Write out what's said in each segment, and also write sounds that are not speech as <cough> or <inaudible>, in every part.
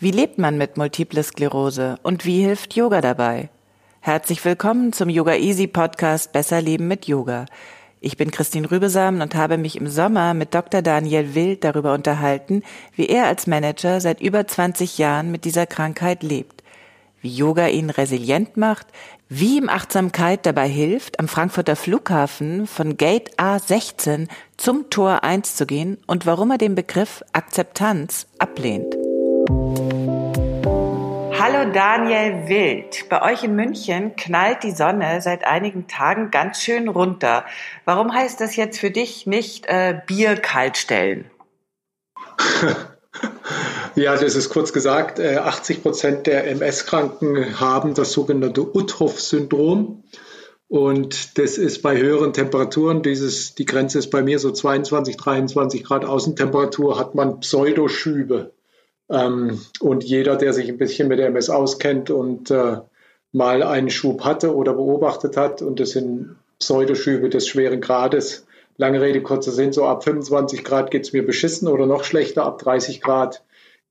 Wie lebt man mit Multiple Sklerose und wie hilft Yoga dabei? Herzlich willkommen zum Yoga Easy Podcast Besser Leben mit Yoga. Ich bin Christine Rübesamen und habe mich im Sommer mit Dr. Daniel Wild darüber unterhalten, wie er als Manager seit über 20 Jahren mit dieser Krankheit lebt, wie Yoga ihn resilient macht, wie ihm Achtsamkeit dabei hilft, am Frankfurter Flughafen von Gate A16 zum Tor 1 zu gehen und warum er den Begriff Akzeptanz ablehnt. Hallo Daniel Wild. Bei euch in München knallt die Sonne seit einigen Tagen ganz schön runter. Warum heißt das jetzt für dich nicht äh, Bier kalt stellen? <laughs> Ja, das ist kurz gesagt, 80 äh, Prozent der MS-Kranken haben das sogenannte Uthoff-Syndrom. Und das ist bei höheren Temperaturen, dieses, die Grenze ist bei mir so 22, 23 Grad Außentemperatur, hat man Pseudoschübe. Ähm, und jeder, der sich ein bisschen mit der MS auskennt und äh, mal einen Schub hatte oder beobachtet hat, und das sind Pseudoschübe des schweren Grades, lange Rede, kurzer Sinn, so ab 25 Grad geht es mir beschissen oder noch schlechter, ab 30 Grad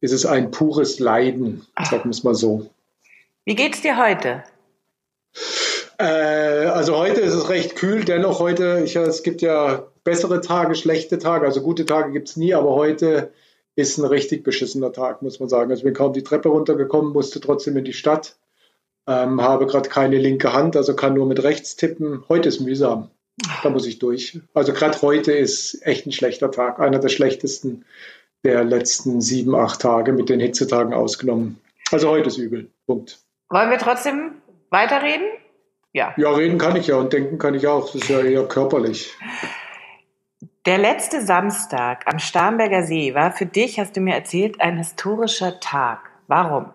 ist es ein pures Leiden, sagen wir es mal so. Wie geht's dir heute? Äh, also heute ist es recht kühl, dennoch heute, ich, es gibt ja bessere Tage, schlechte Tage, also gute Tage gibt es nie, aber heute ist ein richtig beschissener Tag, muss man sagen. Also ich bin kaum die Treppe runtergekommen, musste trotzdem in die Stadt, ähm, habe gerade keine linke Hand, also kann nur mit rechts tippen. Heute ist mühsam, da muss ich durch. Also gerade heute ist echt ein schlechter Tag, einer der schlechtesten der letzten sieben, acht Tage mit den Hitzetagen ausgenommen. Also heute ist übel. Punkt. Wollen wir trotzdem weiterreden? Ja. Ja, reden kann ich ja und denken kann ich auch. Das ist ja eher körperlich. Der letzte Samstag am Starnberger See war für dich, hast du mir erzählt, ein historischer Tag. Warum?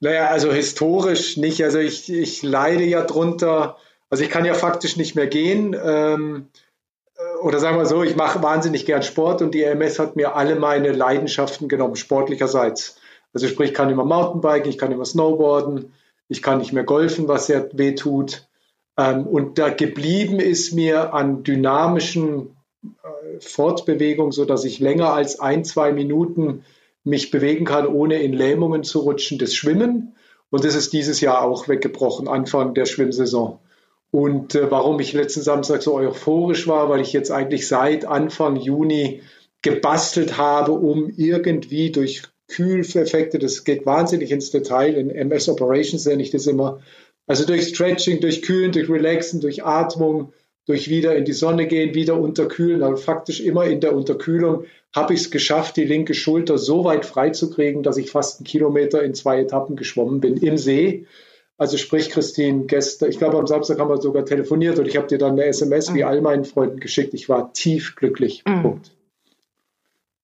Naja, also historisch nicht. Also ich, ich leide ja drunter. Also ich kann ja faktisch nicht mehr gehen. Ähm, oder sagen wir so, ich mache wahnsinnig gern Sport und die EMS hat mir alle meine Leidenschaften genommen, sportlicherseits. Also sprich, ich kann immer Mountainbiken, ich kann immer Snowboarden, ich kann nicht mehr golfen, was sehr weh tut. Ähm, und da geblieben ist mir an dynamischen äh, Fortbewegung, so dass ich länger als ein, zwei Minuten mich bewegen kann, ohne in Lähmungen zu rutschen, das Schwimmen. Und das ist dieses Jahr auch weggebrochen, Anfang der Schwimmsaison. Und äh, warum ich letzten Samstag so euphorisch war, weil ich jetzt eigentlich seit Anfang Juni gebastelt habe, um irgendwie durch Kühleffekte, das geht wahnsinnig ins Detail, in MS Operations nenne ich das immer, also durch Stretching, durch Kühlen, durch Relaxen, durch Atmung, durch wieder in die Sonne gehen, wieder unterkühlen, also faktisch immer in der Unterkühlung habe ich es geschafft, die linke Schulter so weit freizukriegen, dass ich fast einen Kilometer in zwei Etappen geschwommen bin im See. Also sprich, Christine, gestern, ich glaube am Samstag haben wir sogar telefoniert und ich habe dir dann eine SMS mhm. wie all meinen Freunden geschickt. Ich war tief glücklich. Mhm. Punkt.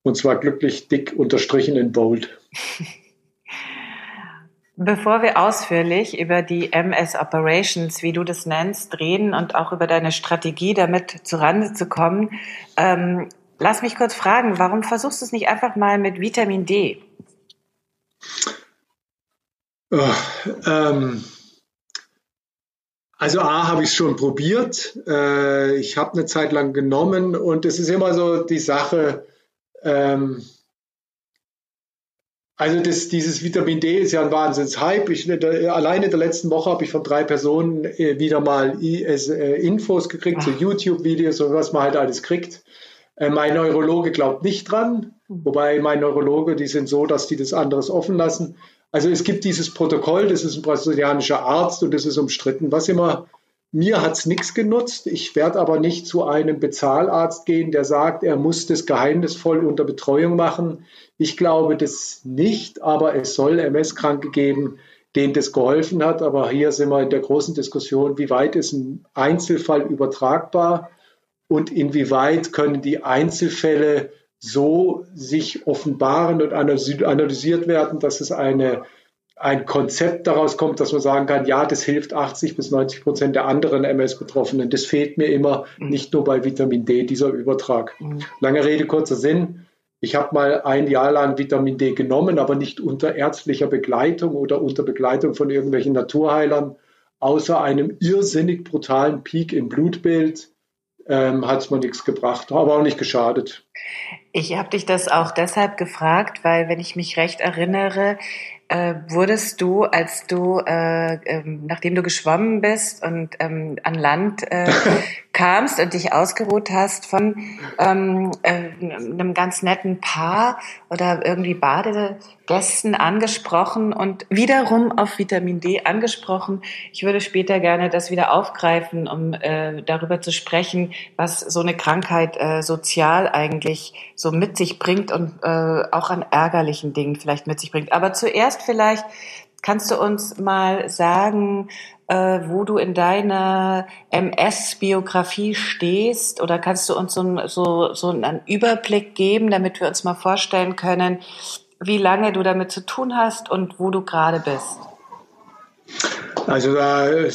Und zwar glücklich dick unterstrichen in Bold. <laughs> Bevor wir ausführlich über die MS Operations, wie du das nennst, reden und auch über deine Strategie, damit zurande zu kommen, ähm, lass mich kurz fragen, warum versuchst du es nicht einfach mal mit Vitamin D? Oh, ähm, also A habe ich schon probiert. Äh, ich habe eine Zeit lang genommen und es ist immer so die Sache, ähm, also das, dieses Vitamin D ist ja ein Wahnsinns-Hype. Ich, alleine in der letzten Woche habe ich von drei Personen äh, wieder mal äh, Infos gekriegt, so YouTube-Videos und was man halt alles kriegt. Äh, mein Neurologe glaubt nicht dran, wobei mein Neurologe, die sind so, dass die das anderes offen lassen. Also es gibt dieses Protokoll, das ist ein brasilianischer Arzt und das ist umstritten. Was immer Mir hat's nichts genutzt. Ich werde aber nicht zu einem Bezahlarzt gehen, der sagt, er muss das geheimnisvoll unter Betreuung machen. Ich glaube das nicht, aber es soll MS-Kranke geben, denen das geholfen hat. Aber hier sind wir in der großen Diskussion, wie weit ist ein Einzelfall übertragbar und inwieweit können die Einzelfälle so sich offenbaren und analysiert werden, dass es eine ein Konzept daraus kommt, dass man sagen kann, ja, das hilft 80 bis 90 Prozent der anderen MS-Betroffenen. Das fehlt mir immer, mhm. nicht nur bei Vitamin D, dieser Übertrag. Mhm. Lange Rede, kurzer Sinn. Ich habe mal ein Jahr lang Vitamin D genommen, aber nicht unter ärztlicher Begleitung oder unter Begleitung von irgendwelchen Naturheilern. Außer einem irrsinnig brutalen Peak im Blutbild ähm, hat es mir nichts gebracht, aber auch nicht geschadet. Ich habe dich das auch deshalb gefragt, weil, wenn ich mich recht erinnere, äh, wurdest du, als du, äh, ähm, nachdem du geschwommen bist und ähm, an Land äh, <laughs> kamst und dich ausgeruht hast von ähm, äh, einem ganz netten Paar oder irgendwie Badegästen angesprochen und wiederum auf Vitamin D angesprochen. Ich würde später gerne das wieder aufgreifen, um äh, darüber zu sprechen, was so eine Krankheit äh, sozial eigentlich so mit sich bringt und äh, auch an ärgerlichen Dingen vielleicht mit sich bringt. Aber zuerst vielleicht kannst du uns mal sagen, äh, wo du in deiner MS-Biografie stehst oder kannst du uns so, so, so einen Überblick geben, damit wir uns mal vorstellen können, wie lange du damit zu tun hast und wo du gerade bist? Also äh,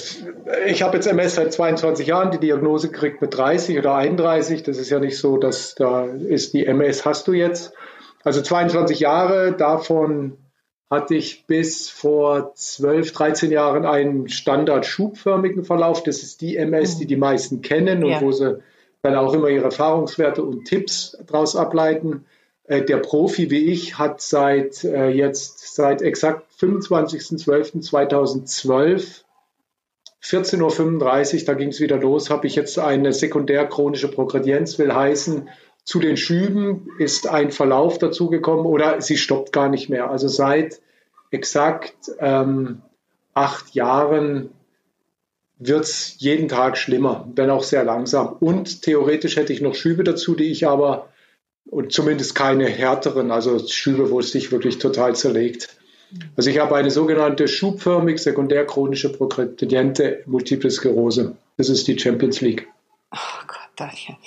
ich habe jetzt MS seit 22 Jahren, die Diagnose gekriegt mit 30 oder 31. Das ist ja nicht so, dass da ist die MS hast du jetzt. Also 22 Jahre, davon hatte ich bis vor 12, 13 Jahren einen standard-schubförmigen Verlauf. Das ist die MS, die die meisten kennen und ja. wo sie dann auch immer ihre Erfahrungswerte und Tipps daraus ableiten. Äh, der Profi wie ich hat seit äh, jetzt, seit exakt 25.12.2012 14.35 Uhr, da ging es wieder los, habe ich jetzt eine sekundär chronische Progredienz, will heißen, zu den Schüben ist ein Verlauf dazugekommen oder sie stoppt gar nicht mehr. Also seit exakt ähm, acht Jahren wird es jeden Tag schlimmer, wenn auch sehr langsam. Und theoretisch hätte ich noch Schübe dazu, die ich aber, und zumindest keine härteren, also Schübe, wo es sich wirklich total zerlegt. Also ich habe eine sogenannte schubförmig sekundär chronische progrediente Multiple Sklerose. Das ist die Champions League. Oh Gott, danke.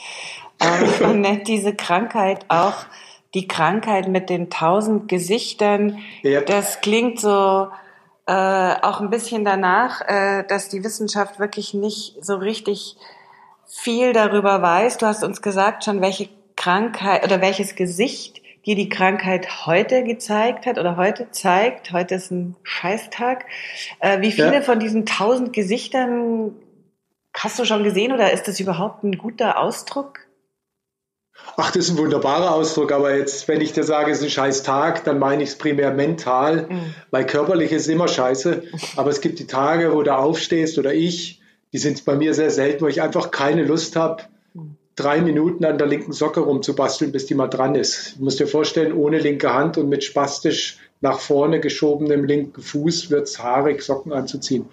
Ähm, <laughs> man nennt diese Krankheit auch die Krankheit mit den tausend Gesichtern. Ja. Das klingt so äh, auch ein bisschen danach, äh, dass die Wissenschaft wirklich nicht so richtig viel darüber weiß. Du hast uns gesagt schon, welche Krankheit oder welches Gesicht dir die Krankheit heute gezeigt hat oder heute zeigt. Heute ist ein Scheißtag. Äh, wie viele ja. von diesen tausend Gesichtern hast du schon gesehen oder ist das überhaupt ein guter Ausdruck? Ach, das ist ein wunderbarer Ausdruck, aber jetzt, wenn ich dir sage, es ist ein scheiß Tag, dann meine ich es primär mental, mhm. weil körperlich ist immer scheiße. Aber es gibt die Tage, wo du aufstehst oder ich, die sind bei mir sehr selten, wo ich einfach keine Lust habe, drei Minuten an der linken Socke rumzubasteln, bis die mal dran ist. Du musst dir vorstellen, ohne linke Hand und mit spastisch nach vorne geschobenem linken Fuß wird es haarig, Socken anzuziehen.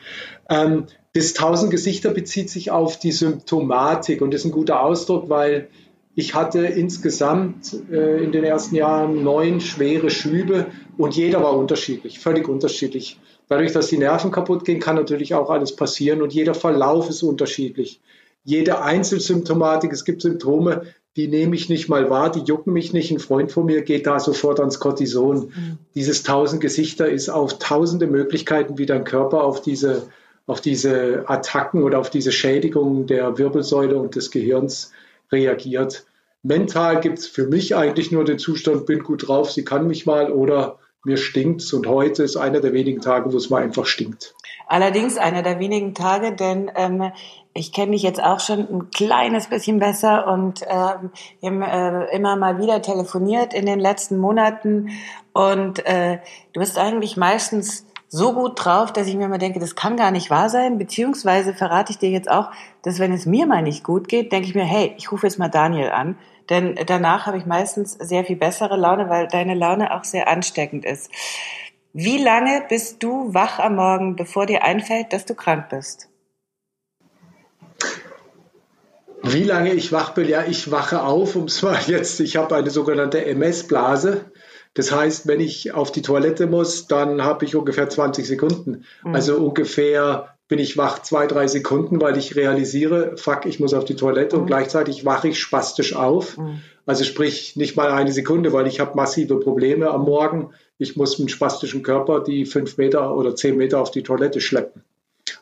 Ähm, das tausend Gesichter bezieht sich auf die Symptomatik und das ist ein guter Ausdruck, weil ich hatte insgesamt äh, in den ersten Jahren neun schwere Schübe und jeder war unterschiedlich, völlig unterschiedlich. Dadurch, dass die Nerven kaputt gehen, kann natürlich auch alles passieren und jeder Verlauf ist unterschiedlich. Jede Einzelsymptomatik, es gibt Symptome, die nehme ich nicht mal wahr, die jucken mich nicht. Ein Freund von mir geht da sofort ans Cortison. Mhm. Dieses tausend Gesichter ist auf tausende Möglichkeiten, wie dein Körper auf diese, auf diese Attacken oder auf diese Schädigungen der Wirbelsäule und des Gehirns reagiert. Mental gibt es für mich eigentlich nur den Zustand, bin gut drauf, sie kann mich mal oder mir stinkt's und heute ist einer der wenigen Tage, wo es mal einfach stinkt. Allerdings einer der wenigen Tage, denn ähm, ich kenne dich jetzt auch schon ein kleines bisschen besser und ähm, wir haben äh, immer mal wieder telefoniert in den letzten Monaten und äh, du bist eigentlich meistens so gut drauf, dass ich mir immer denke, das kann gar nicht wahr sein. Beziehungsweise verrate ich dir jetzt auch, dass wenn es mir mal nicht gut geht, denke ich mir, hey, ich rufe jetzt mal Daniel an. Denn danach habe ich meistens sehr viel bessere Laune, weil deine Laune auch sehr ansteckend ist. Wie lange bist du wach am Morgen, bevor dir einfällt, dass du krank bist? Wie lange ich wach bin? Ja, ich wache auf, um mal jetzt, ich habe eine sogenannte MS-Blase. Das heißt, wenn ich auf die Toilette muss, dann habe ich ungefähr 20 Sekunden. Mhm. Also ungefähr bin ich wach zwei, drei Sekunden, weil ich realisiere, fuck, ich muss auf die Toilette mhm. und gleichzeitig wache ich spastisch auf. Mhm. Also sprich nicht mal eine Sekunde, weil ich habe massive Probleme am Morgen. Ich muss mit spastischen Körper die fünf Meter oder zehn Meter auf die Toilette schleppen.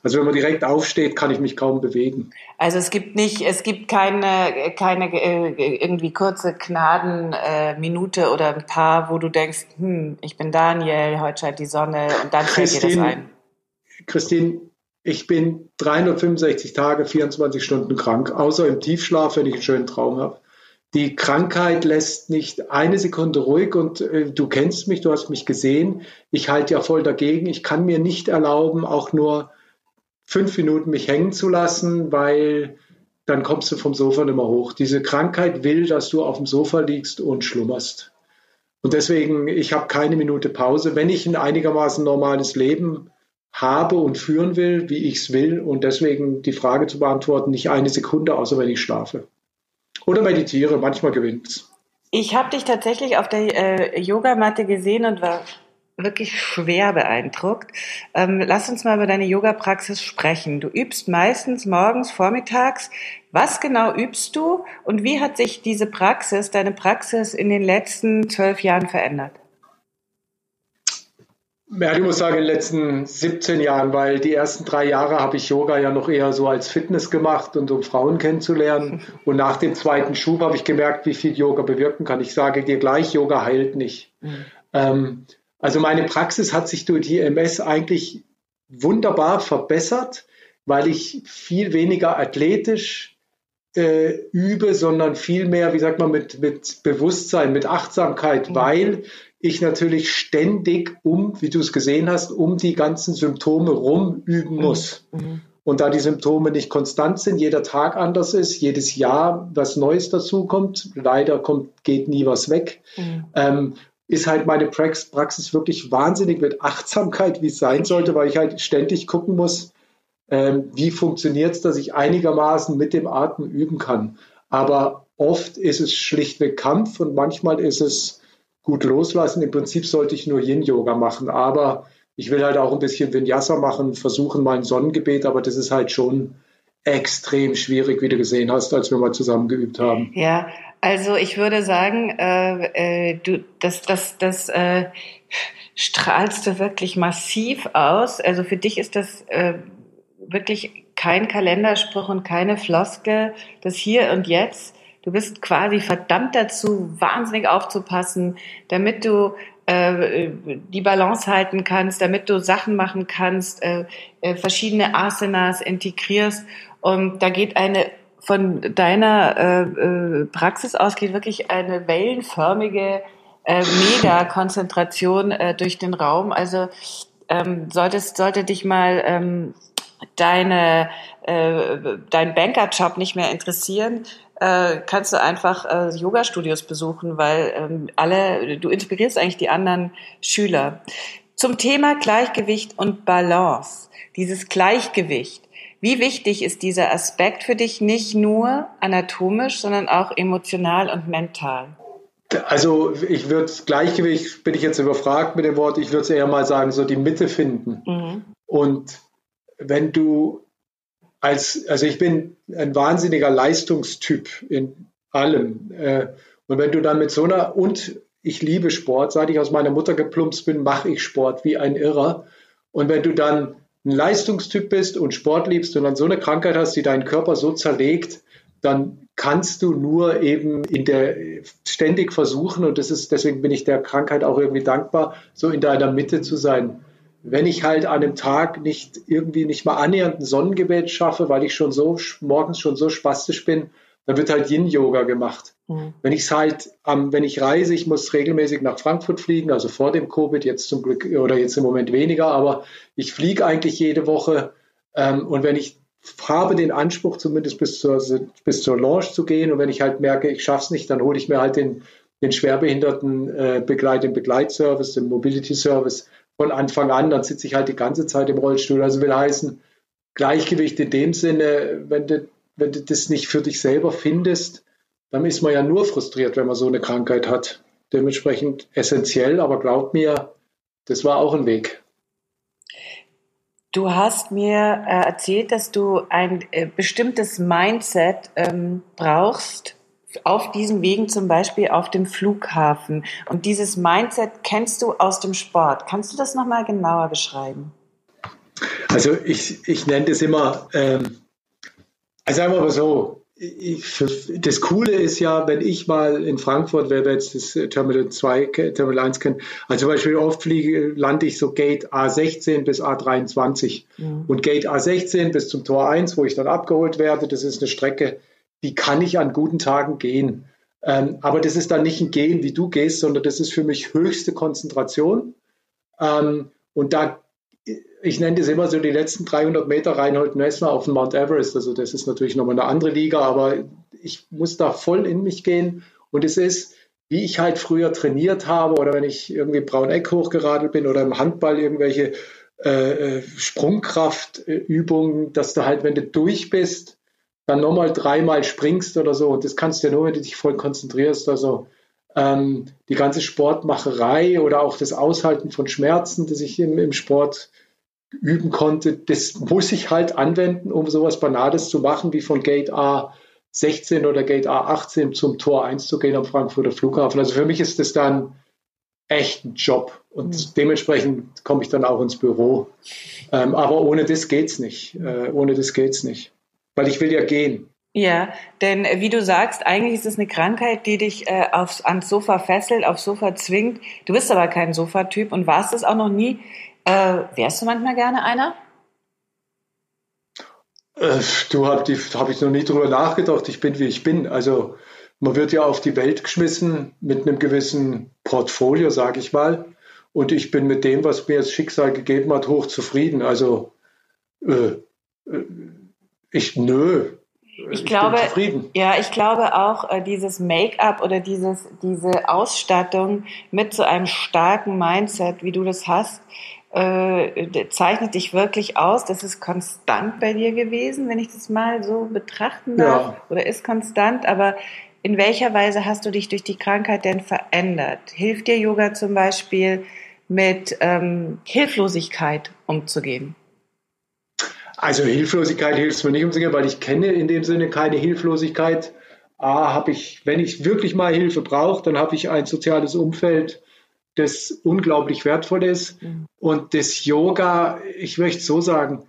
Also wenn man direkt aufsteht, kann ich mich kaum bewegen. Also es gibt nicht, es gibt keine, keine äh, irgendwie kurze Gnadenminute äh, oder ein paar, wo du denkst, hm, ich bin Daniel, heute scheint die Sonne und dann fällt dir das ein. Christine, ich bin 365 Tage, 24 Stunden krank, außer im Tiefschlaf, wenn ich einen schönen Traum habe. Die Krankheit lässt nicht eine Sekunde ruhig und äh, du kennst mich, du hast mich gesehen. Ich halte ja voll dagegen. Ich kann mir nicht erlauben, auch nur fünf Minuten mich hängen zu lassen, weil dann kommst du vom Sofa nicht mehr hoch. Diese Krankheit will, dass du auf dem Sofa liegst und schlummerst. Und deswegen, ich habe keine Minute Pause. Wenn ich ein einigermaßen normales Leben habe und führen will, wie ich es will, und deswegen die Frage zu beantworten, nicht eine Sekunde, außer wenn ich schlafe. Oder meditiere, manchmal gewinnt es. Ich habe dich tatsächlich auf der äh, Yogamatte gesehen und war wirklich schwer beeindruckt. Ähm, lass uns mal über deine Yoga-Praxis sprechen. Du übst meistens morgens, vormittags. Was genau übst du und wie hat sich diese Praxis, deine Praxis in den letzten zwölf Jahren verändert? Ja, ich muss sagen, in den letzten 17 Jahren, weil die ersten drei Jahre habe ich Yoga ja noch eher so als Fitness gemacht und um Frauen kennenzulernen. <laughs> Und nach dem zweiten Schub habe ich gemerkt, wie viel Yoga bewirken kann. Ich sage dir gleich, Yoga heilt nicht. Mhm. Ähm, also meine Praxis hat sich durch die MS eigentlich wunderbar verbessert, weil ich viel weniger athletisch äh, übe, sondern viel mehr, wie sagt man, mit, mit Bewusstsein, mit Achtsamkeit, mhm. weil ich natürlich ständig um, wie du es gesehen hast, um die ganzen Symptome rum üben mhm. muss. Mhm. Und da die Symptome nicht konstant sind, jeder Tag anders ist, jedes Jahr was Neues dazukommt, leider kommt, geht nie was weg, mhm. ähm, ist halt meine Praxis wirklich wahnsinnig mit Achtsamkeit, wie es sein sollte, weil ich halt ständig gucken muss, ähm, wie funktioniert es, dass ich einigermaßen mit dem Atmen üben kann. Aber oft ist es schlichtweg Kampf und manchmal ist es gut loslassen. Im Prinzip sollte ich nur Yin-Yoga machen, aber ich will halt auch ein bisschen Vinyasa machen, versuchen mein Sonnengebet, aber das ist halt schon extrem schwierig, wie du gesehen hast, als wir mal zusammen geübt haben. Ja, also ich würde sagen, äh, äh, du, das, das, das äh, strahlst du wirklich massiv aus. Also für dich ist das äh, wirklich kein Kalenderspruch und keine Floskel. Das Hier und Jetzt. Du bist quasi verdammt dazu, wahnsinnig aufzupassen, damit du äh, die Balance halten kannst, damit du Sachen machen kannst, äh, verschiedene Asanas integrierst. Und da geht eine von deiner äh, äh, Praxis aus geht wirklich eine wellenförmige äh, Mega-Konzentration äh, durch den Raum. Also ähm, solltest, sollte dich mal ähm, deine, äh, dein Bankerjob nicht mehr interessieren, äh, kannst du einfach äh, Yoga-Studios besuchen, weil ähm, alle, du inspirierst eigentlich die anderen Schüler. Zum Thema Gleichgewicht und Balance. Dieses Gleichgewicht wie wichtig ist dieser Aspekt für dich nicht nur anatomisch, sondern auch emotional und mental? Also ich würde Gleichgewicht, bin ich jetzt überfragt mit dem Wort, ich würde eher mal sagen, so die Mitte finden. Mhm. Und wenn du als, also ich bin ein wahnsinniger Leistungstyp in allem. Äh, und wenn du dann mit so einer, und ich liebe Sport, seit ich aus meiner Mutter geplumpst bin, mache ich Sport wie ein Irrer. Und wenn du dann ein Leistungstyp bist und Sport liebst und dann so eine Krankheit hast, die deinen Körper so zerlegt, dann kannst du nur eben in der ständig versuchen und das ist deswegen bin ich der Krankheit auch irgendwie dankbar, so in deiner Mitte zu sein. Wenn ich halt an einem Tag nicht irgendwie nicht mal annähernd ein Sonnengebet schaffe, weil ich schon so morgens schon so spastisch bin, dann wird halt Yin-Yoga gemacht. Mhm. Wenn ich es halt, ähm, wenn ich reise, ich muss regelmäßig nach Frankfurt fliegen, also vor dem Covid, jetzt zum Glück oder jetzt im Moment weniger, aber ich fliege eigentlich jede Woche. Ähm, und wenn ich habe den Anspruch, zumindest bis zur, bis zur Launch zu gehen, und wenn ich halt merke, ich schaffe es nicht, dann hole ich mir halt den, den schwerbehinderten äh, Begleit, den Begleitservice, den Mobility Service von Anfang an, dann sitze ich halt die ganze Zeit im Rollstuhl. Also will heißen, Gleichgewicht in dem Sinne, wenn du wenn du das nicht für dich selber findest, dann ist man ja nur frustriert, wenn man so eine Krankheit hat. Dementsprechend essentiell, aber glaub mir, das war auch ein Weg. Du hast mir äh, erzählt, dass du ein äh, bestimmtes Mindset ähm, brauchst auf diesen Wegen, zum Beispiel auf dem Flughafen. Und dieses Mindset kennst du aus dem Sport. Kannst du das nochmal genauer beschreiben? Also ich, ich nenne das immer, ähm, also sagen wir mal so, ich, das Coole ist ja, wenn ich mal in Frankfurt, wer jetzt das Terminal 2, Terminal 1 kennt, also zum Beispiel oft fliege, lande ich so Gate A16 bis A23 mhm. und Gate A16 bis zum Tor 1, wo ich dann abgeholt werde, das ist eine Strecke, die kann ich an guten Tagen gehen. Ähm, aber das ist dann nicht ein Gehen, wie du gehst, sondern das ist für mich höchste Konzentration. Ähm, und da ich nenne das immer so die letzten 300 Meter Reinhold Messner auf dem Mount Everest. Also das ist natürlich nochmal eine andere Liga, aber ich muss da voll in mich gehen. Und es ist, wie ich halt früher trainiert habe oder wenn ich irgendwie Brauneck hochgeradelt bin oder im Handball irgendwelche äh, äh, Sprungkraftübungen, dass du halt, wenn du durch bist, dann nochmal dreimal springst oder so. Und das kannst du ja nur, wenn du dich voll konzentrierst. Also ähm, die ganze Sportmacherei oder auch das Aushalten von Schmerzen, das ich im, im Sport üben konnte, das muss ich halt anwenden, um sowas Banales zu machen, wie von Gate A16 oder Gate A18 zum Tor 1 zu gehen am Frankfurter Flughafen. Also für mich ist das dann echt ein Job und mhm. dementsprechend komme ich dann auch ins Büro. Ähm, aber ohne das geht's nicht. Äh, ohne das geht's nicht. Weil ich will ja gehen. Ja, denn äh, wie du sagst, eigentlich ist es eine Krankheit, die dich äh, aufs, ans Sofa fesselt, aufs Sofa zwingt. Du bist aber kein Sofatyp und warst es auch noch nie. Äh, wärst du manchmal gerne einer? Äh, du hab, habe ich noch nie drüber nachgedacht. Ich bin wie ich bin. Also man wird ja auf die Welt geschmissen mit einem gewissen Portfolio, sage ich mal. Und ich bin mit dem, was mir das Schicksal gegeben hat, hoch zufrieden. Also äh, äh ich nö, ich, ich glaube, ja, ich glaube auch äh, dieses Make-up oder dieses, diese Ausstattung mit so einem starken Mindset, wie du das hast, äh, zeichnet dich wirklich aus. Das ist konstant bei dir gewesen, wenn ich das mal so betrachten darf. Ja. Oder ist konstant, aber in welcher Weise hast du dich durch die Krankheit denn verändert? Hilft dir Yoga zum Beispiel mit ähm, Hilflosigkeit umzugehen? Also Hilflosigkeit hilft mir nicht umzugehen, weil ich kenne in dem Sinne keine Hilflosigkeit. A, habe ich, wenn ich wirklich mal Hilfe brauche, dann habe ich ein soziales Umfeld, das unglaublich wertvoll ist. Mhm. Und das Yoga, ich möchte so sagen,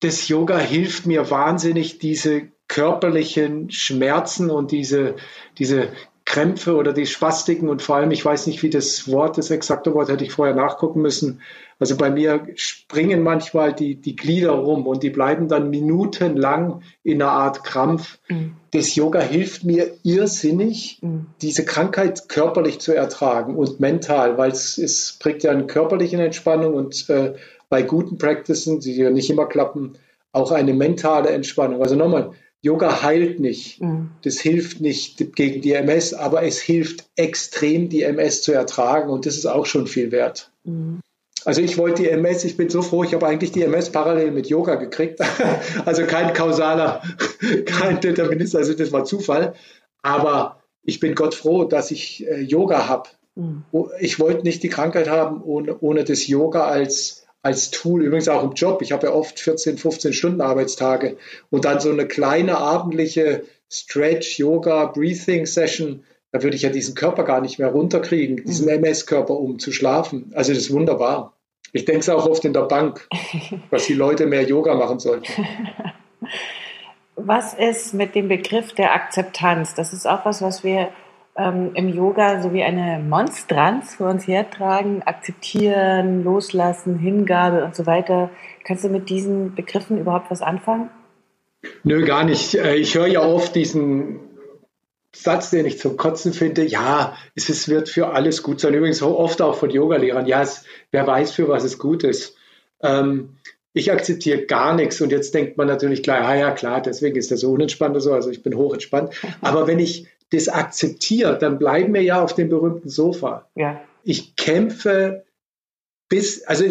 das Yoga hilft mir wahnsinnig, diese körperlichen Schmerzen und diese, diese Krämpfe oder die Spastiken und vor allem, ich weiß nicht, wie das Wort, das exakte Wort hätte ich vorher nachgucken müssen, also bei mir springen manchmal die, die Glieder rum und die bleiben dann minutenlang in einer Art Krampf. Mhm. Das Yoga hilft mir irrsinnig, mhm. diese Krankheit körperlich zu ertragen und mental, weil es, es bringt ja eine körperliche Entspannung und äh, bei guten Practices, die ja nicht immer klappen, auch eine mentale Entspannung. Also nochmal, Yoga heilt nicht. Mhm. Das hilft nicht gegen die MS, aber es hilft extrem, die MS zu ertragen und das ist auch schon viel wert. Mhm. Also ich wollte die MS, ich bin so froh, ich habe eigentlich die MS parallel mit Yoga gekriegt. <laughs> also kein kausaler, <laughs> kein Determinist, also das war Zufall. Aber ich bin Gott froh, dass ich äh, Yoga habe. Mhm. Ich wollte nicht die Krankheit haben ohne, ohne das Yoga als, als Tool, übrigens auch im Job. Ich habe ja oft 14, 15 Stunden Arbeitstage und dann so eine kleine abendliche Stretch, Yoga, Breathing Session da würde ich ja diesen Körper gar nicht mehr runterkriegen, diesen MS-Körper, um zu schlafen. Also das ist wunderbar. Ich denke es auch oft in der Bank, <laughs> dass die Leute mehr Yoga machen sollten. Was ist mit dem Begriff der Akzeptanz? Das ist auch was, was wir ähm, im Yoga so wie eine Monstranz vor uns hertragen. Akzeptieren, loslassen, Hingabe und so weiter. Kannst du mit diesen Begriffen überhaupt was anfangen? Nö, gar nicht. Äh, ich höre ja oft diesen Satz, den ich zum Kotzen finde, ja, es ist, wird für alles gut sein. Übrigens oft auch von Yogalehrern, ja, es, wer weiß, für was es gut ist. Ähm, ich akzeptiere gar nichts und jetzt denkt man natürlich gleich, ah ja, klar, deswegen ist das so unentspannt so, also ich bin hochentspannt. Aber wenn ich das akzeptiere, dann bleiben wir ja auf dem berühmten Sofa. Ja. Ich kämpfe bis, also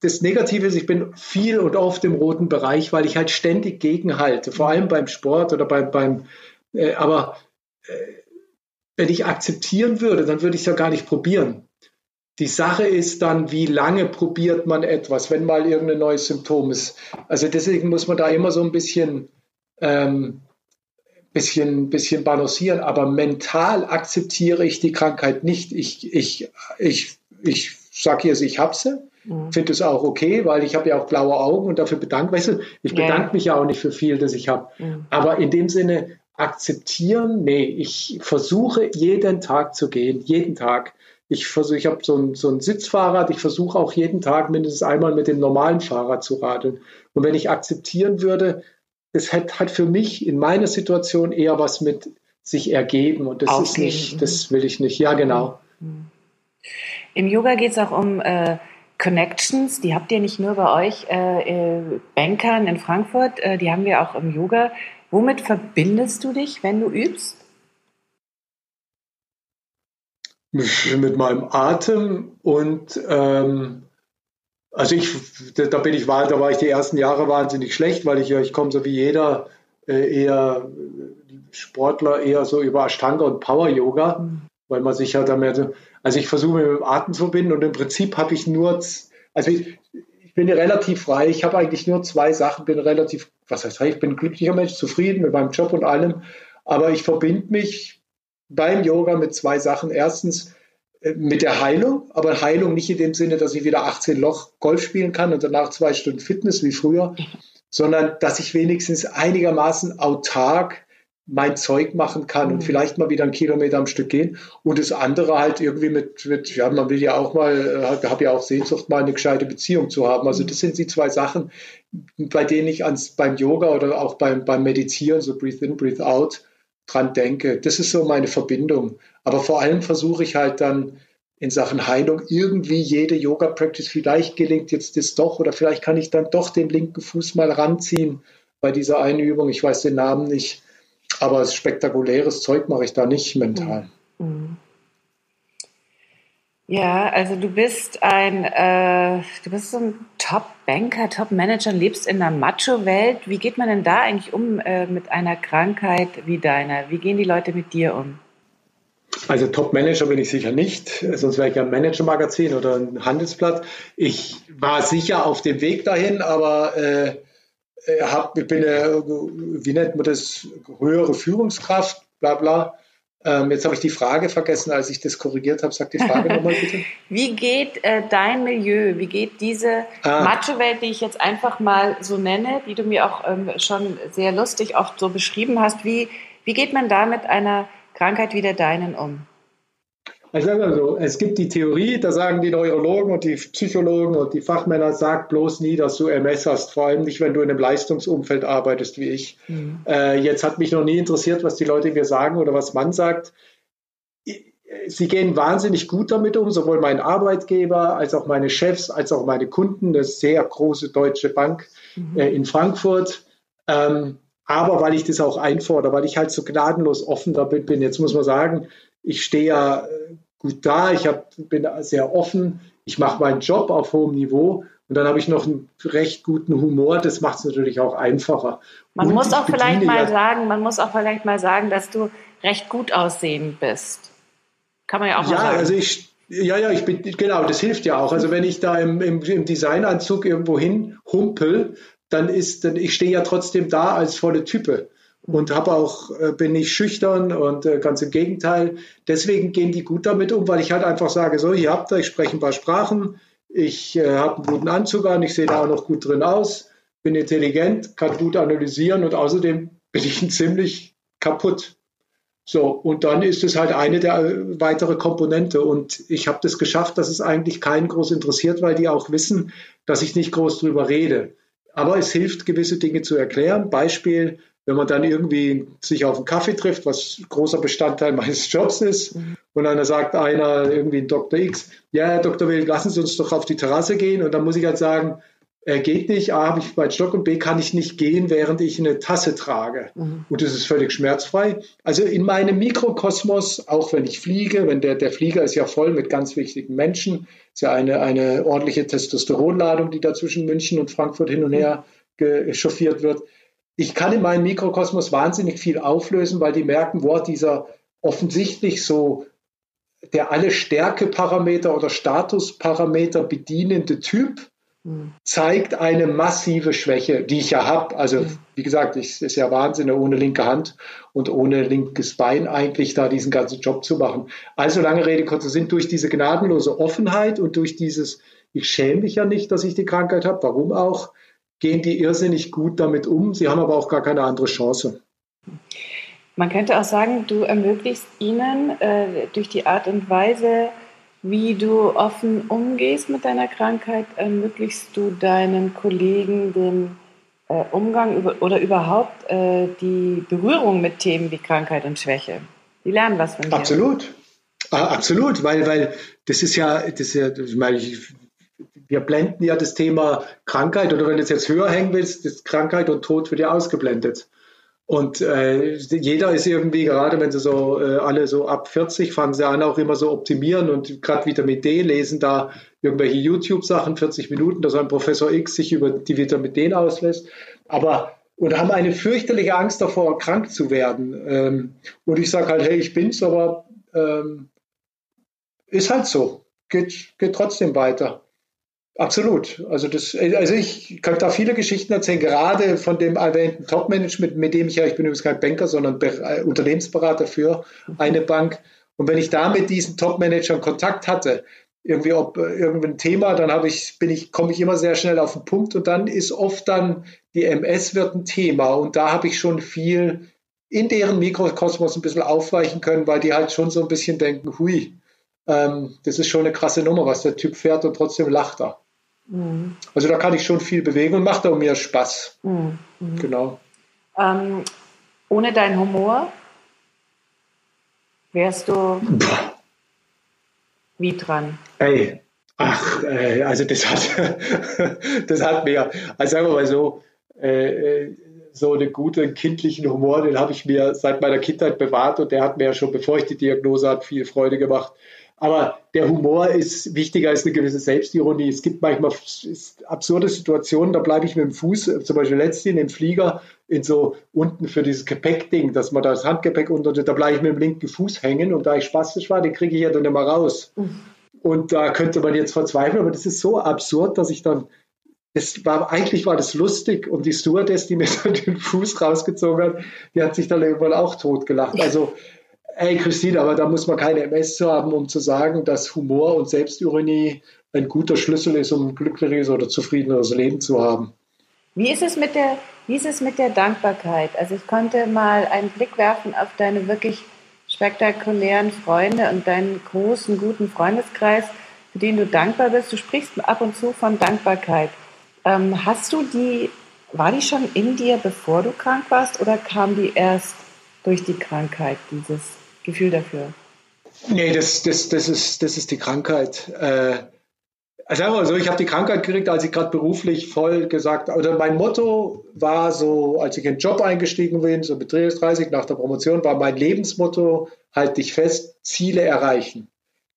das Negative ist, ich bin viel und oft im roten Bereich, weil ich halt ständig gegenhalte, vor allem beim Sport oder beim, beim äh, aber äh, wenn ich akzeptieren würde, dann würde ich es ja gar nicht probieren. Die Sache ist dann, wie lange probiert man etwas, wenn mal irgendein neues Symptom ist. Also deswegen muss man da immer so ein bisschen, ähm, bisschen, bisschen balancieren. Aber mental akzeptiere ich die Krankheit nicht. Ich, ich, ich, ich sage jetzt, ich habe sie. Mhm. Finde es auch okay, weil ich habe ja auch blaue Augen und dafür bedanke. Weißt du, ich bedanke ja. mich ja auch nicht für viel, das ich habe. Mhm. Aber in dem Sinne akzeptieren, nee, ich versuche jeden Tag zu gehen, jeden Tag. Ich versuche, ich habe so ein, so ein Sitzfahrrad, ich versuche auch jeden Tag mindestens einmal mit dem normalen Fahrrad zu radeln. Und wenn ich akzeptieren würde, das hat, hat für mich in meiner Situation eher was mit sich ergeben und das Aufgeben. ist nicht, das will ich nicht. Ja, genau. Im Yoga geht es auch um äh, Connections, die habt ihr nicht nur bei euch äh, äh, Bankern in Frankfurt, äh, die haben wir auch im Yoga. Womit verbindest du dich, wenn du übst? mit meinem Atem und ähm, also ich, da bin ich, da war ich die ersten Jahre wahnsinnig schlecht, weil ich ja, ich komme so wie jeder äh, eher Sportler eher so über Ashtanga und Power Yoga, mhm. weil man sich ja damit, also ich versuche mit dem Atem zu verbinden und im Prinzip habe ich nur, also ich, ich bin relativ frei, ich habe eigentlich nur zwei Sachen, bin relativ, was heißt, ich bin ein glücklicher Mensch, zufrieden mit meinem Job und allem, aber ich verbinde mich beim Yoga mit zwei Sachen. Erstens äh, mit der Heilung, aber Heilung nicht in dem Sinne, dass ich wieder 18 Loch Golf spielen kann und danach zwei Stunden Fitness wie früher, sondern dass ich wenigstens einigermaßen autark mein Zeug machen kann und mhm. vielleicht mal wieder einen Kilometer am Stück gehen. Und das andere halt irgendwie mit, mit ja, man will ja auch mal, äh, habe ja auch Sehnsucht, mal eine gescheite Beziehung zu haben. Also mhm. das sind die zwei Sachen, bei denen ich ans, beim Yoga oder auch beim, beim Meditieren, so Breathe in, Breathe out, dran denke. Das ist so meine Verbindung. Aber vor allem versuche ich halt dann in Sachen Heilung irgendwie jede Yoga-Practice, vielleicht gelingt jetzt das doch oder vielleicht kann ich dann doch den linken Fuß mal ranziehen bei dieser einen Übung. Ich weiß den Namen nicht, aber spektakuläres Zeug mache ich da nicht mental. Mhm. Ja, also du bist ein, äh, du bist so ein Top-Banker, Top-Manager, lebst in einer Macho-Welt. Wie geht man denn da eigentlich um äh, mit einer Krankheit wie deiner? Wie gehen die Leute mit dir um? Also Top-Manager bin ich sicher nicht, sonst wäre ich ja ein Manager-Magazin oder ein Handelsblatt. Ich war sicher auf dem Weg dahin, aber äh, äh hab, ich bin, äh, wie nennt man das, höhere Führungskraft, bla bla. Ähm, jetzt habe ich die Frage vergessen, als ich das korrigiert habe. Sag die Frage nochmal bitte. <laughs> Wie geht äh, dein Milieu, wie geht diese ah. Macho-Welt, die ich jetzt einfach mal so nenne, die du mir auch ähm, schon sehr lustig oft so beschrieben hast, wie, wie geht man da mit einer Krankheit wie der deinen um? Ich sage mal so, es gibt die Theorie, da sagen die Neurologen und die Psychologen und die Fachmänner, sag bloß nie, dass du MS hast, vor allem nicht, wenn du in einem Leistungsumfeld arbeitest wie ich. Mhm. Äh, jetzt hat mich noch nie interessiert, was die Leute mir sagen oder was man sagt. Sie gehen wahnsinnig gut damit um, sowohl mein Arbeitgeber als auch meine Chefs, als auch meine Kunden, eine sehr große deutsche Bank mhm. äh, in Frankfurt. Ähm, aber weil ich das auch einfordere, weil ich halt so gnadenlos offen damit bin. Jetzt muss man sagen, ich stehe ja äh, gut da, ich hab, bin sehr offen, ich mache meinen Job auf hohem Niveau und dann habe ich noch einen recht guten Humor, das macht es natürlich auch einfacher. Man und muss auch vielleicht mal ja, sagen, man muss auch vielleicht mal sagen, dass du recht gut aussehend bist. Kann man ja auch ja, mal sagen. Also ich, ja, ja, ich bin, genau, das hilft ja auch. Also wenn ich da im, im, im Designanzug irgendwo hin humpel, dann ist, dann ich stehe ja trotzdem da als volle Type und habe auch äh, bin nicht schüchtern und äh, ganz im Gegenteil. Deswegen gehen die gut damit um, weil ich halt einfach sage, so hier habt ihr, ich spreche ein paar Sprachen, ich äh, habe einen guten Anzug an, ich sehe da auch noch gut drin aus, bin intelligent, kann gut analysieren und außerdem bin ich <laughs> ziemlich kaputt. So, und dann ist es halt eine der äh, weitere Komponente. Und ich habe das geschafft, dass es eigentlich keinen groß interessiert, weil die auch wissen, dass ich nicht groß drüber rede. Aber es hilft, gewisse Dinge zu erklären. Beispiel, wenn man dann irgendwie sich auf einen Kaffee trifft, was großer Bestandteil <laughs> meines Jobs ist, mhm. und dann sagt einer irgendwie Dr. X, ja, Herr Dr. Will, lassen Sie uns doch auf die Terrasse gehen. Und dann muss ich halt sagen, äh, geht nicht, A, habe ich meinen Stock und B, kann ich nicht gehen, während ich eine Tasse trage. Mhm. Und das ist völlig schmerzfrei. Also in meinem Mikrokosmos, auch wenn ich fliege, wenn der, der Flieger ist ja voll mit ganz wichtigen Menschen, ist ja eine, eine ordentliche Testosteronladung, die da zwischen München und Frankfurt hin und her chauffiert wird. Ich kann in meinem Mikrokosmos wahnsinnig viel auflösen, weil die merken, wo dieser offensichtlich so der alle Stärkeparameter oder Statusparameter bedienende Typ zeigt eine massive Schwäche, die ich ja habe. Also wie gesagt, es ist ja Wahnsinn, ohne linke Hand und ohne linkes Bein eigentlich da diesen ganzen Job zu machen. Also lange Rede, kurzer Sinn, durch diese gnadenlose Offenheit und durch dieses, ich schäme mich ja nicht, dass ich die Krankheit habe, warum auch, gehen die irrsinnig gut damit um. Sie haben aber auch gar keine andere Chance. Man könnte auch sagen, du ermöglichst ihnen äh, durch die Art und Weise, wie du offen umgehst mit deiner Krankheit, ermöglichst du deinen Kollegen den äh, Umgang über, oder überhaupt äh, die Berührung mit Themen wie Krankheit und Schwäche. Die lernen was von dir. Absolut. Ah, absolut, weil, weil das ist ja, das ist ja, ich meine, ich, wir blenden ja das Thema Krankheit oder wenn du es jetzt höher hängen willst, das Krankheit und Tod wird ja ausgeblendet. Und äh, jeder ist irgendwie, gerade wenn sie so äh, alle so ab 40 fangen sie an, auch immer so optimieren und gerade Vitamin D lesen da irgendwelche YouTube-Sachen, 40 Minuten, dass ein Professor X sich über die Vitamin D auslässt. Aber und haben eine fürchterliche Angst davor, krank zu werden. Ähm, und ich sage halt, hey, ich bin's, aber ähm, ist halt so. Geht, geht trotzdem weiter. Absolut. Also, das, also ich könnte da viele Geschichten erzählen, gerade von dem erwähnten Top-Management, mit dem ich ja, ich bin übrigens kein Banker, sondern äh, Unternehmensberater für eine Bank. Und wenn ich da mit diesen Top-Managern Kontakt hatte, irgendwie ob äh, irgendein Thema, dann habe ich, bin ich, komme ich immer sehr schnell auf den Punkt und dann ist oft dann die MS wird ein Thema und da habe ich schon viel in deren Mikrokosmos ein bisschen aufweichen können, weil die halt schon so ein bisschen denken, hui, ähm, das ist schon eine krasse Nummer, was der Typ fährt und trotzdem lacht er. Mhm. Also da kann ich schon viel bewegen und macht auch mir Spaß. Mhm. Genau. Ähm, ohne deinen Humor wärst du Boah. wie dran? Ey, ach, äh, also das hat, <laughs> das hat mir, also sagen wir mal so, äh, äh, so einen guten kindlichen Humor, den habe ich mir seit meiner Kindheit bewahrt und der hat mir ja schon, bevor ich die Diagnose hatte, viel Freude gemacht. Aber der Humor ist wichtiger als eine gewisse Selbstironie. Es gibt manchmal absurde Situationen, da bleibe ich mit dem Fuß, zum Beispiel letztens in dem Flieger, in so unten für dieses Gepäckding, dass man da das Handgepäck unter, da bleibe ich mit dem linken Fuß hängen und da ich spastisch war, den kriege ich ja dann immer raus. Und da könnte man jetzt verzweifeln, aber das ist so absurd, dass ich dann, das war, eigentlich war das lustig und die Stewardess, die mir <laughs> dann den Fuß rausgezogen hat, die hat sich dann irgendwann auch totgelacht. Also, Hey Christine, aber da muss man keine MS zu haben, um zu sagen, dass Humor und Selbstironie ein guter Schlüssel ist, um ein glückliches oder zufriedeneres Leben zu haben. Wie ist es mit der, wie ist es mit der Dankbarkeit? Also ich konnte mal einen Blick werfen auf deine wirklich spektakulären Freunde und deinen großen, guten Freundeskreis, für den du dankbar bist. Du sprichst ab und zu von Dankbarkeit. Ähm, hast du die, war die schon in dir, bevor du krank warst, oder kam die erst durch die Krankheit, dieses Gefühl dafür? Nee, das, das, das, ist, das ist die Krankheit. Äh, also sagen wir mal so, ich habe die Krankheit gekriegt, als ich gerade beruflich voll gesagt habe. Oder mein Motto war so, als ich in den Job eingestiegen bin, so mit 30 nach der Promotion, war mein Lebensmotto, halt dich fest, Ziele erreichen.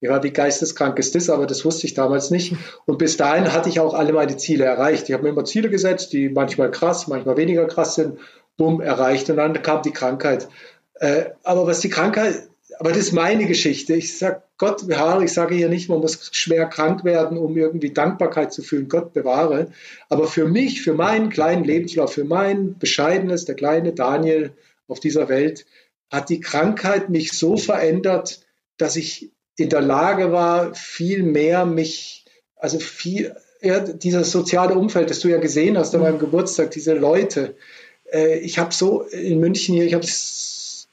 Ja, wie geisteskrank ist das, aber das wusste ich damals nicht. Und bis dahin hatte ich auch alle meine Ziele erreicht. Ich habe mir immer Ziele gesetzt, die manchmal krass, manchmal weniger krass sind, bumm, erreicht. Und dann kam die Krankheit. Äh, aber was die Krankheit, aber das ist meine Geschichte. Ich sage, Gott bewahre, ich sage hier nicht, man muss schwer krank werden, um irgendwie Dankbarkeit zu fühlen. Gott bewahre. Aber für mich, für meinen kleinen Lebenslauf, für mein bescheidenes, der kleine Daniel auf dieser Welt, hat die Krankheit mich so verändert, dass ich in der Lage war, viel mehr mich, also viel, ja, dieses soziale Umfeld, das du ja gesehen hast an meinem Geburtstag, diese Leute. Äh, ich habe so in München hier, ich habe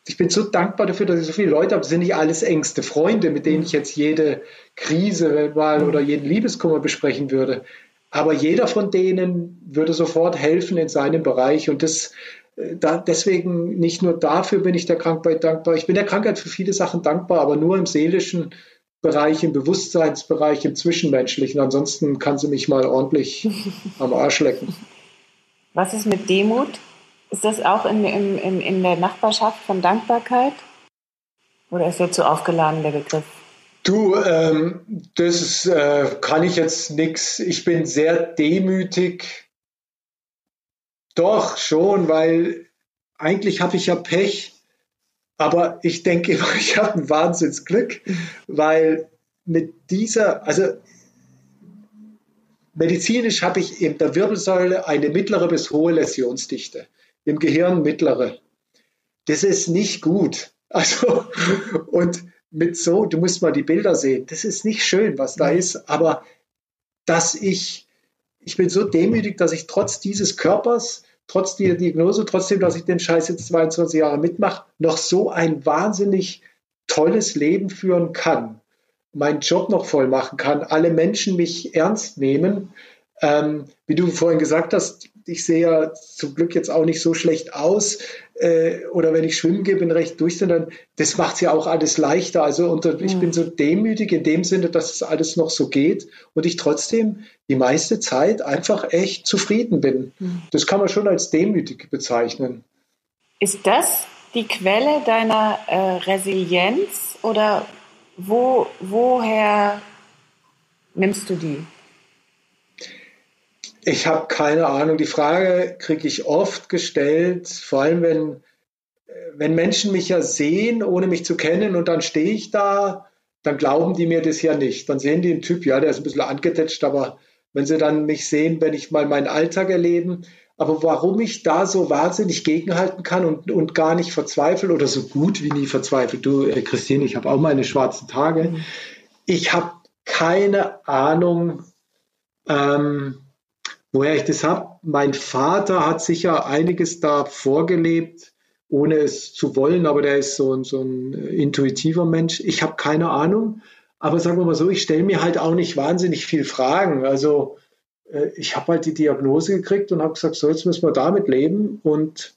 ich bin so dankbar dafür, dass ich so viele Leute habe. Das sind nicht alles engste Freunde, mit denen ich jetzt jede Krise mal oder jeden Liebeskummer besprechen würde. Aber jeder von denen würde sofort helfen in seinem Bereich. Und das, äh, da, deswegen nicht nur dafür bin ich der Krankheit dankbar. Ich bin der Krankheit für viele Sachen dankbar, aber nur im Seelischen Bereich, im Bewusstseinsbereich, im Zwischenmenschlichen. Ansonsten kann sie mich mal ordentlich <laughs> am Arsch lecken. Was ist mit Demut? Ist das auch in, in, in der Nachbarschaft von Dankbarkeit? Oder ist der zu aufgeladen, der Begriff? Du, ähm, das äh, kann ich jetzt nichts. Ich bin sehr demütig. Doch, schon, weil eigentlich habe ich ja Pech. Aber ich denke immer, <laughs> ich habe ein Wahnsinnsglück, weil mit dieser, also medizinisch habe ich in der Wirbelsäule eine mittlere bis hohe Läsionsdichte, im Gehirn mittlere. Das ist nicht gut. <laughs> Also, und mit so, du musst mal die Bilder sehen, das ist nicht schön, was da ist, aber dass ich, ich bin so demütig, dass ich trotz dieses Körpers, trotz dieser Diagnose, trotzdem, dass ich den Scheiß jetzt 22 Jahre mitmache, noch so ein wahnsinnig tolles Leben führen kann, meinen Job noch voll machen kann, alle Menschen mich ernst nehmen. Ähm, wie du vorhin gesagt hast, ich sehe ja zum Glück jetzt auch nicht so schlecht aus. Äh, oder wenn ich schwimmen gehe, bin recht durch, sondern das macht es ja auch alles leichter. Also unter, ich bin so demütig in dem Sinne, dass es alles noch so geht und ich trotzdem die meiste Zeit einfach echt zufrieden bin. Mhm. Das kann man schon als demütig bezeichnen. Ist das die Quelle deiner äh, Resilienz oder wo, woher nimmst du die? Ich habe keine Ahnung. Die Frage kriege ich oft gestellt, vor allem wenn, wenn Menschen mich ja sehen, ohne mich zu kennen, und dann stehe ich da, dann glauben die mir das ja nicht. Dann sehen die einen Typ, ja, der ist ein bisschen angetetscht, aber wenn sie dann mich sehen, wenn ich mal meinen Alltag erleben, aber warum ich da so wahnsinnig gegenhalten kann und, und gar nicht verzweifle oder so gut wie nie verzweifle. Du, äh, Christine, ich habe auch meine schwarzen Tage. Mhm. Ich habe keine Ahnung, ähm, woher ich das habe. Mein Vater hat sicher einiges da vorgelebt, ohne es zu wollen, aber der ist so, so ein intuitiver Mensch. Ich habe keine Ahnung, aber sagen wir mal so, ich stelle mir halt auch nicht wahnsinnig viel Fragen. Also äh, ich habe halt die Diagnose gekriegt und habe gesagt, so jetzt müssen wir damit leben und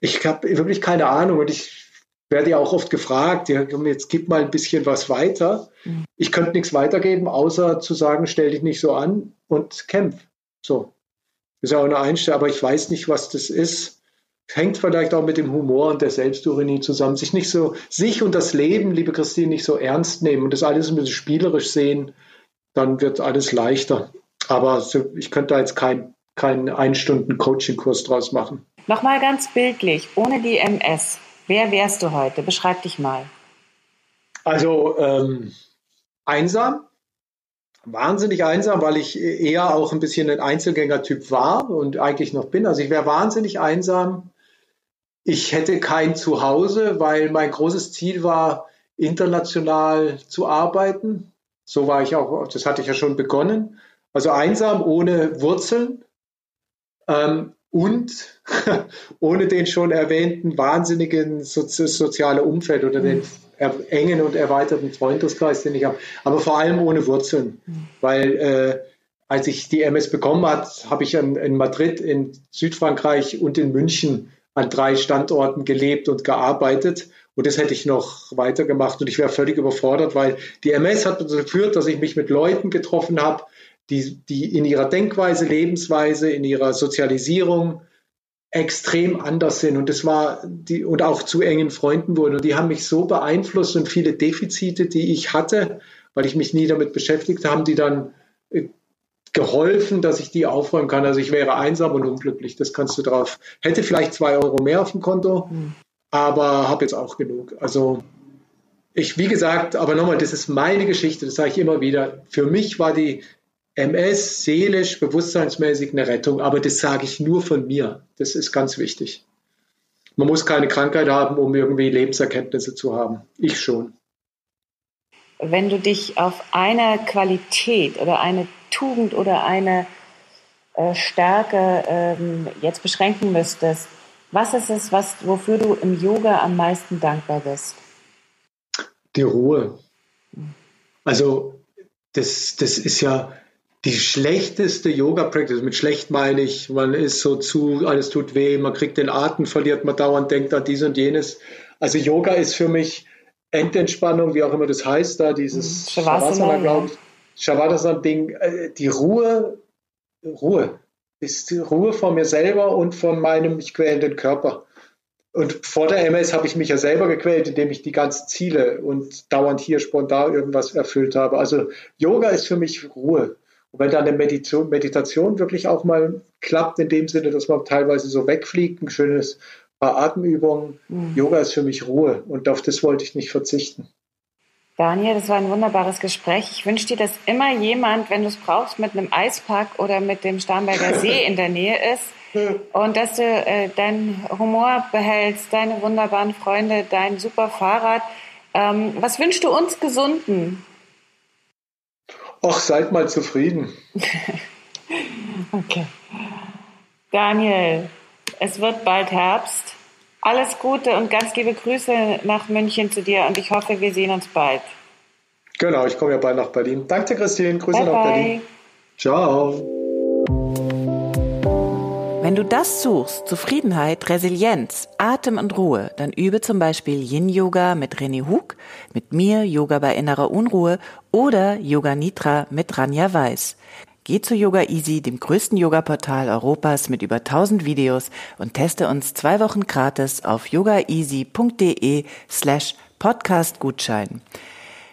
ich habe wirklich keine Ahnung und ich werde ja auch oft gefragt, ja, jetzt gib mal ein bisschen was weiter. Mhm. Ich könnte nichts weitergeben, außer zu sagen, stell dich nicht so an und kämpf. So. Ist ja auch eine Einstellung, aber ich weiß nicht, was das ist. Hängt vielleicht auch mit dem Humor und der Selbstironie zusammen. Sich nicht so, sich und das Leben, liebe Christine, nicht so ernst nehmen und das alles ein bisschen spielerisch sehen, dann wird alles leichter. Aber ich könnte da jetzt keinen kein Ein-Stunden-Coaching-Kurs draus machen. Nochmal ganz bildlich, ohne die MS, wer wärst du heute? Beschreib dich mal. Also ähm, einsam, wahnsinnig einsam, weil ich eher auch ein bisschen ein Einzelgängertyp war und eigentlich noch bin. Also ich wäre wahnsinnig einsam. Ich hätte kein Zuhause, weil mein großes Ziel war, international zu arbeiten. So war ich auch, das hatte ich ja schon begonnen. Also einsam, ohne Wurzeln ähm, und <laughs> ohne den schon erwähnten wahnsinnigen sozi soziale Umfeld oder den engen und erweiterten Freundeskreis, den ich habe, aber vor allem ohne Wurzeln, weil äh, als ich die MS bekommen hat, habe ich in, in, Madrid, in Südfrankreich und in München an drei Standorten gelebt und gearbeitet. Und das hätte ich noch weitergemacht. Und ich wäre völlig überfordert, weil die MS hat dazu geführt, dass ich mich mit Leuten getroffen habe, die, die in ihrer Denkweise, Lebensweise, in ihrer Sozialisierung extrem anders sind und das war die und auch zu engen Freunden wurden und die haben mich so beeinflusst und viele Defizite, die ich hatte, weil ich mich nie damit beschäftigt habe, die dann äh, geholfen, dass ich die aufräumen kann. Also ich wäre einsam und unglücklich, das kannst du drauf. Hätte vielleicht zwei Euro mehr auf dem Konto, mhm. aber habe jetzt auch genug. Also ich, wie gesagt, aber nochmal, das ist meine Geschichte, das sage ich immer wieder. Für mich war die MS seelisch, bewusstseinsmäßig eine Rettung, aber das sage ich nur von mir. Das ist ganz wichtig. Man muss keine Krankheit haben, um irgendwie Lebenserkenntnisse zu haben. Ich schon. Wenn du dich auf eine Qualität oder eine Tugend oder eine äh, Stärke ähm, jetzt beschränken müsstest, was ist es, was, wofür du im Yoga am meisten dankbar bist? Die Ruhe. Also das, das ist ja, die schlechteste Yoga-Practice, mit schlecht meine ich, man ist so zu, alles tut weh, man kriegt den Atem, verliert man dauernd, denkt an dies und jenes. Also Yoga ist für mich Endentspannung, wie auch immer das heißt, da dieses Shavasana, glaube ich. Shavasana-Ding, äh, die Ruhe, Ruhe, ist die Ruhe von mir selber und von meinem mich quälenden Körper. Und vor der MS habe ich mich ja selber gequält, indem ich die ganzen Ziele und dauernd hier spontan irgendwas erfüllt habe. Also Yoga ist für mich Ruhe. Und wenn dann eine Meditation, Meditation wirklich auch mal klappt, in dem Sinne, dass man teilweise so wegfliegt, ein schönes paar Atemübungen, mhm. Yoga ist für mich Ruhe und auf das wollte ich nicht verzichten. Daniel, das war ein wunderbares Gespräch. Ich wünsche dir, dass immer jemand, wenn du es brauchst, mit einem Eispack oder mit dem Starnberger <laughs> See in der Nähe ist und dass du äh, deinen Humor behältst, deine wunderbaren Freunde, dein super Fahrrad. Ähm, was wünschst du uns Gesunden? Ach, seid mal zufrieden. <laughs> okay. Daniel, es wird bald Herbst. Alles Gute und ganz liebe Grüße nach München zu dir und ich hoffe, wir sehen uns bald. Genau, ich komme ja bald nach Berlin. Danke, Christine. Grüße bye nach bye. Berlin. Ciao. Wenn du das suchst, Zufriedenheit, Resilienz, Atem und Ruhe, dann übe zum Beispiel Yin-Yoga mit René Hug, mit mir Yoga bei innerer Unruhe oder Yoga Nitra mit Ranja Weiß. Geh zu Yoga Easy, dem größten Yoga-Portal Europas mit über 1000 Videos und teste uns zwei Wochen gratis auf yogaeasy.de slash podcastgutschein.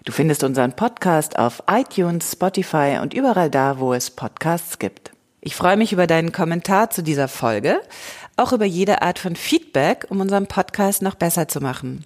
Du findest unseren Podcast auf iTunes, Spotify und überall da, wo es Podcasts gibt. Ich freue mich über deinen Kommentar zu dieser Folge, auch über jede Art von Feedback, um unseren Podcast noch besser zu machen.